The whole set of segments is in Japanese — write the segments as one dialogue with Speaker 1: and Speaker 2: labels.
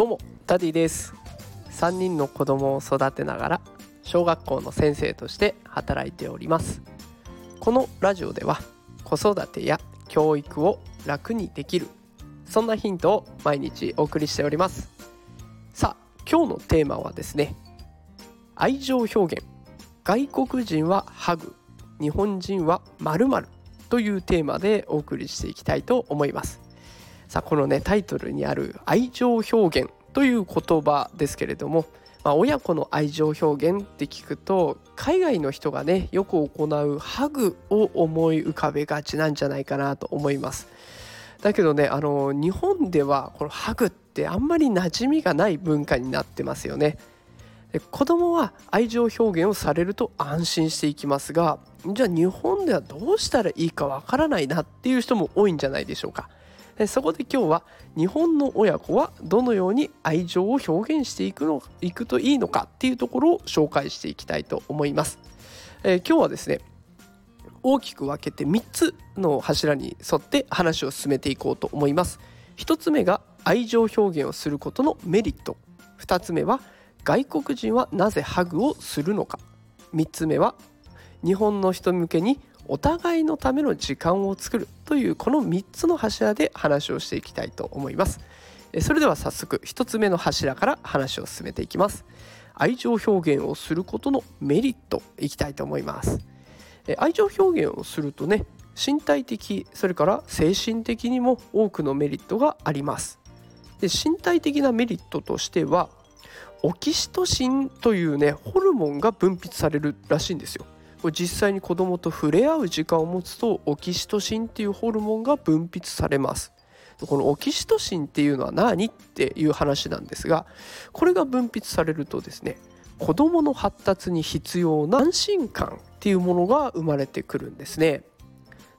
Speaker 1: どうもダディです。3人の子供を育てながら小学校の先生として働いております。このラジオでは子育てや教育を楽にできるそんなヒントを毎日お送りしております。さあ今日のテーマはですね愛情表現。外国人はハグ日本人は〇〇というテーマでお送りしていきたいと思います。さあこのねタイトルにある愛情表現という言葉ですけれども、まあ、親子の愛情表現って聞くと海外の人がねよく行うハグを思い浮かべがちなんじゃないかなと思います。だけどねあの日本ではこのハグってあんまり馴染みがない文化になってますよね。で子供は愛情表現をされると安心していきますがじゃあ日本ではどうしたらいいかわからないなっていう人も多いんじゃないでしょうか。そこで今日は日本の親子はどのように愛情を表現していくのいくといいのかっていうところを紹介していきたいと思います。えー、今日はですね大きく分けて3つの柱に沿って話を進めていこうと思います。1つ目が愛情表現をすることのメリット2つ目は外国人はなぜハグをするのか3つ目は日本の人向けにお互いのための時間を作るというこの3つの柱で話をしていきたいと思います。それでは早速1つ目の柱から話を進めていきます。愛情表現をすることのメリットいきたいと思います。愛情表現をするとね身体的それから精神的にも多くのメリットがあります。で身体的なメリットとしてはオキシトシンというねホルモンが分泌されるらしいんですよ。実際に子供と触れ合う時間を持つとオキシトシンっていうホルモンが分泌されますこのオキシトシンっていうのは何っていう話なんですがこれが分泌されるとですね子どもの発達に必要な安心感っていうものが生まれてくるんですね。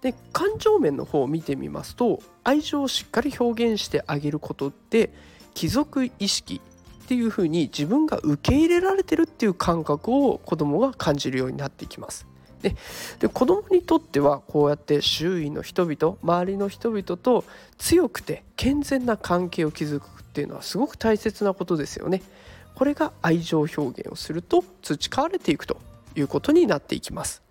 Speaker 1: で感情面の方を見てみますと愛情をしっかり表現してあげることって貴族意識っていうふうに自分が受け入れられてるっていう感覚を子どもが感じるようになっていきます。でで子どもにとってはこうやって周囲の人々周りの人々と強くて健全な関係を築くっていうのはすごく大切なことですよね。これが愛情表現をすると培われていくということになっていきます。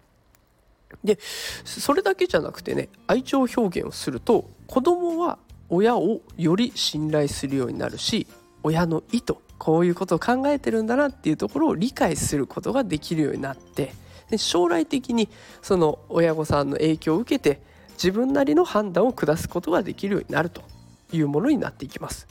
Speaker 1: でそれだけじゃなくてね愛情表現をすると子どもは親をより信頼するようになるし親の意図こういうことを考えてるんだなっていうところを理解することができるようになってで将来的にその親御さんの影響を受けて自分なりの判断を下すことができるようになるというものになっていきます。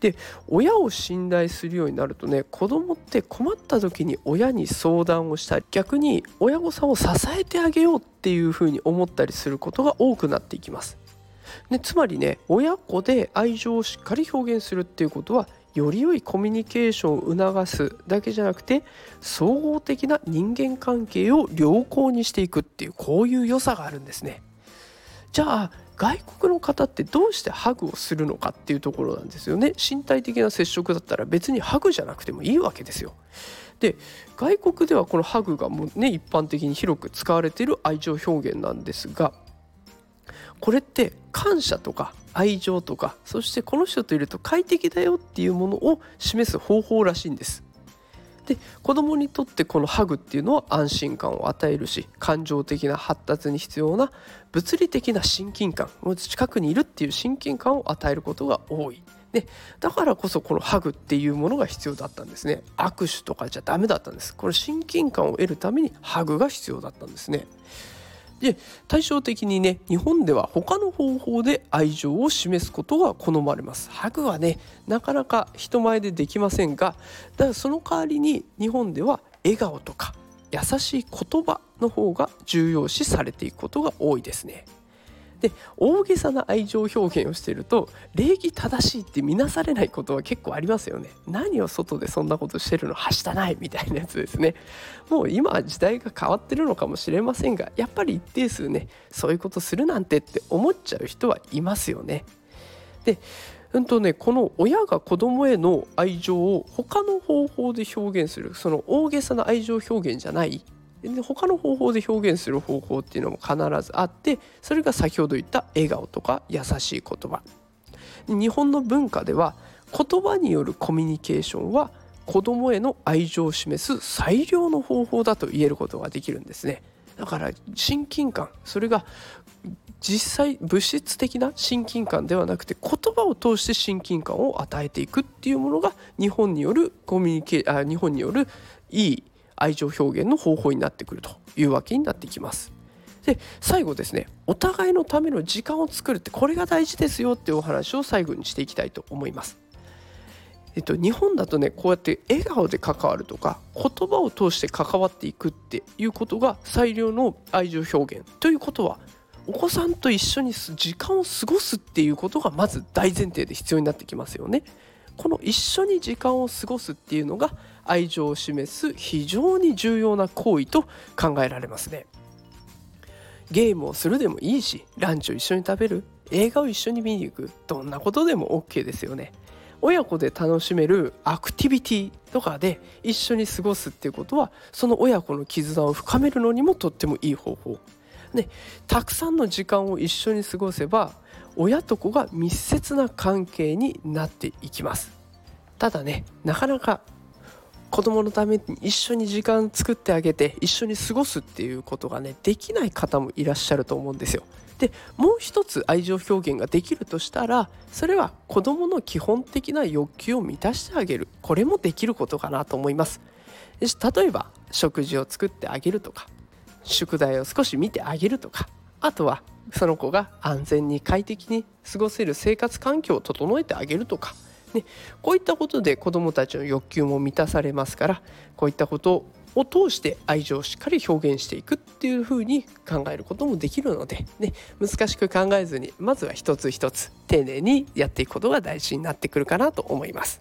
Speaker 1: で親を信頼するようになるとね子供って困った時に親に相談をしたり逆に親御さんを支えてあげようっていうふうに思ったりすることが多くなっていきます。でつまりね親子で愛情をしっかり表現するっていうことはより良いコミュニケーションを促すだけじゃなくて総合的な人間関係を良好にしていくっていうこういう良さがあるんですね。じゃあ外国の方ってどうしてハグをするのかっていうところなんですよね身体的な接触だったら別にハグじゃなくてもいいわけですよで外国ではこのハグがもうね一般的に広く使われている愛情表現なんですがこれって感謝とか愛情とかそしてこの人といると快適だよっていうものを示す方法らしいんです。で子供にとってこのハグっていうのは安心感を与えるし感情的な発達に必要な物理的な親近感近くにいるっていう親近感を与えることが多い。でだからこそこのハグっていうものが必要だったんですね握手とかじゃダメだったんですこれ親近感を得るためにハグが必要だったんですねで対照的にね日本では他の方法で愛情を示すことが好まれます。ハグはねなかなか人前でできませんがだからその代わりに日本では笑顔とか優しい言葉の方が重要視されていくことが多いですね。で大げさな愛情表現をしていると礼儀正しいって見なされないことは結構ありますよね。何を外でそんなことしてるのはしたないみたいなやつですね。もう今は時代が変わってるのかもしれませんがやっぱり一定数ねそういうことするなんてって思っちゃう人はいますよね。でうんとね、この親が子供への愛情を他の方法で表現するその大げさな愛情表現じゃないで他の方法で表現する方法っていうのも必ずあってそれが先ほど言った笑顔とか優しい言葉。日本の文化では言葉によるコミュニケーションは子供への愛情を示す最良の方法だと言えることができるんですね。だから親近感。それが実際物質的な親近感ではなくて言葉を通して親近感を与えていくっていうものが日本によるコミュニケあ日本によるいい愛情表現の方法になってくるというわけになってきます。で最後ですねお互いのための時間を作るってこれが大事ですよっていうお話を最後にしていきたいと思います。えっと、日本だとねこうやって笑顔で関わるとか言葉を通して関わっていくっていうことが最良の愛情表現ということはお子さんと一緒に時間を過ごすっていうことがまず大前提で必要になってきますよね。この一緒に時間を過ごすっていうのが愛情を示す非常に重要な行為と考えられますね。ゲームをするでもいいしランチを一緒に食べる映画を一緒に見に行くどんなことでも OK ですよね。親子で楽しめるアクティビティとかで一緒に過ごすっていうことはその親子の絆を深めるのにもとってもいい方法でたくさんの時間を一緒に過ごせば親と子が密接な関係になっていきます。ただねなかなか子供のために一緒に時間作ってあげて一緒に過ごすっていうことがねできない方もいらっしゃると思うんですよ。でもう一つ愛情表現ができるとしたらそれは子どもの基本的な欲求を満たしてあげる。これもできることかなと思います。例えば食事を作ってあげるとか宿題を少し見てあげるとかあとはその子が安全に快適に過ごせる生活環境を整えてあげるとか、ね、こういったことで子どもたちの欲求も満たされますからこういったことを通して愛情をしっかり表現していくっていうふうに考えることもできるので、ね、難しく考えずにまずは一つ一つ丁寧にやっていくことが大事になってくるかなと思います。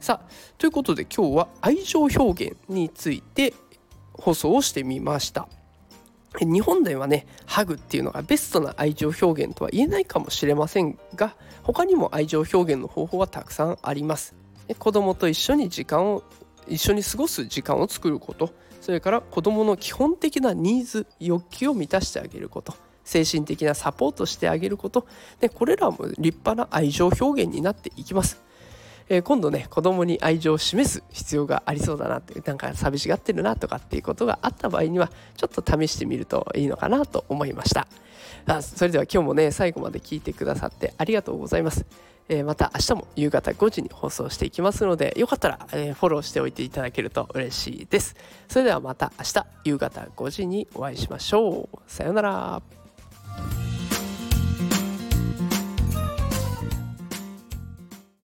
Speaker 1: さあということで今日は愛情表現について放送をしてみました。日本ではねハグっていうのがベストな愛情表現とは言えないかもしれませんが他にも愛情表現の方法はたくさんあります子供と一緒に時間を一緒に過ごす時間を作ることそれから子どもの基本的なニーズ欲求を満たしてあげること精神的なサポートしてあげることでこれらも立派な愛情表現になっていきます。えー、今度ね子供に愛情を示す必要がありそうだなってなんか寂しがってるなとかっていうことがあった場合にはちょっと試してみるといいのかなと思いました。あそれでは今日もね最後まで聞いてくださってありがとうございます。えまた明日も夕方5時に放送していきますのでよかったら、えフォローしておいていただけると嬉しいです。それではまた明日夕方5時にお会いしましょう。さようなら。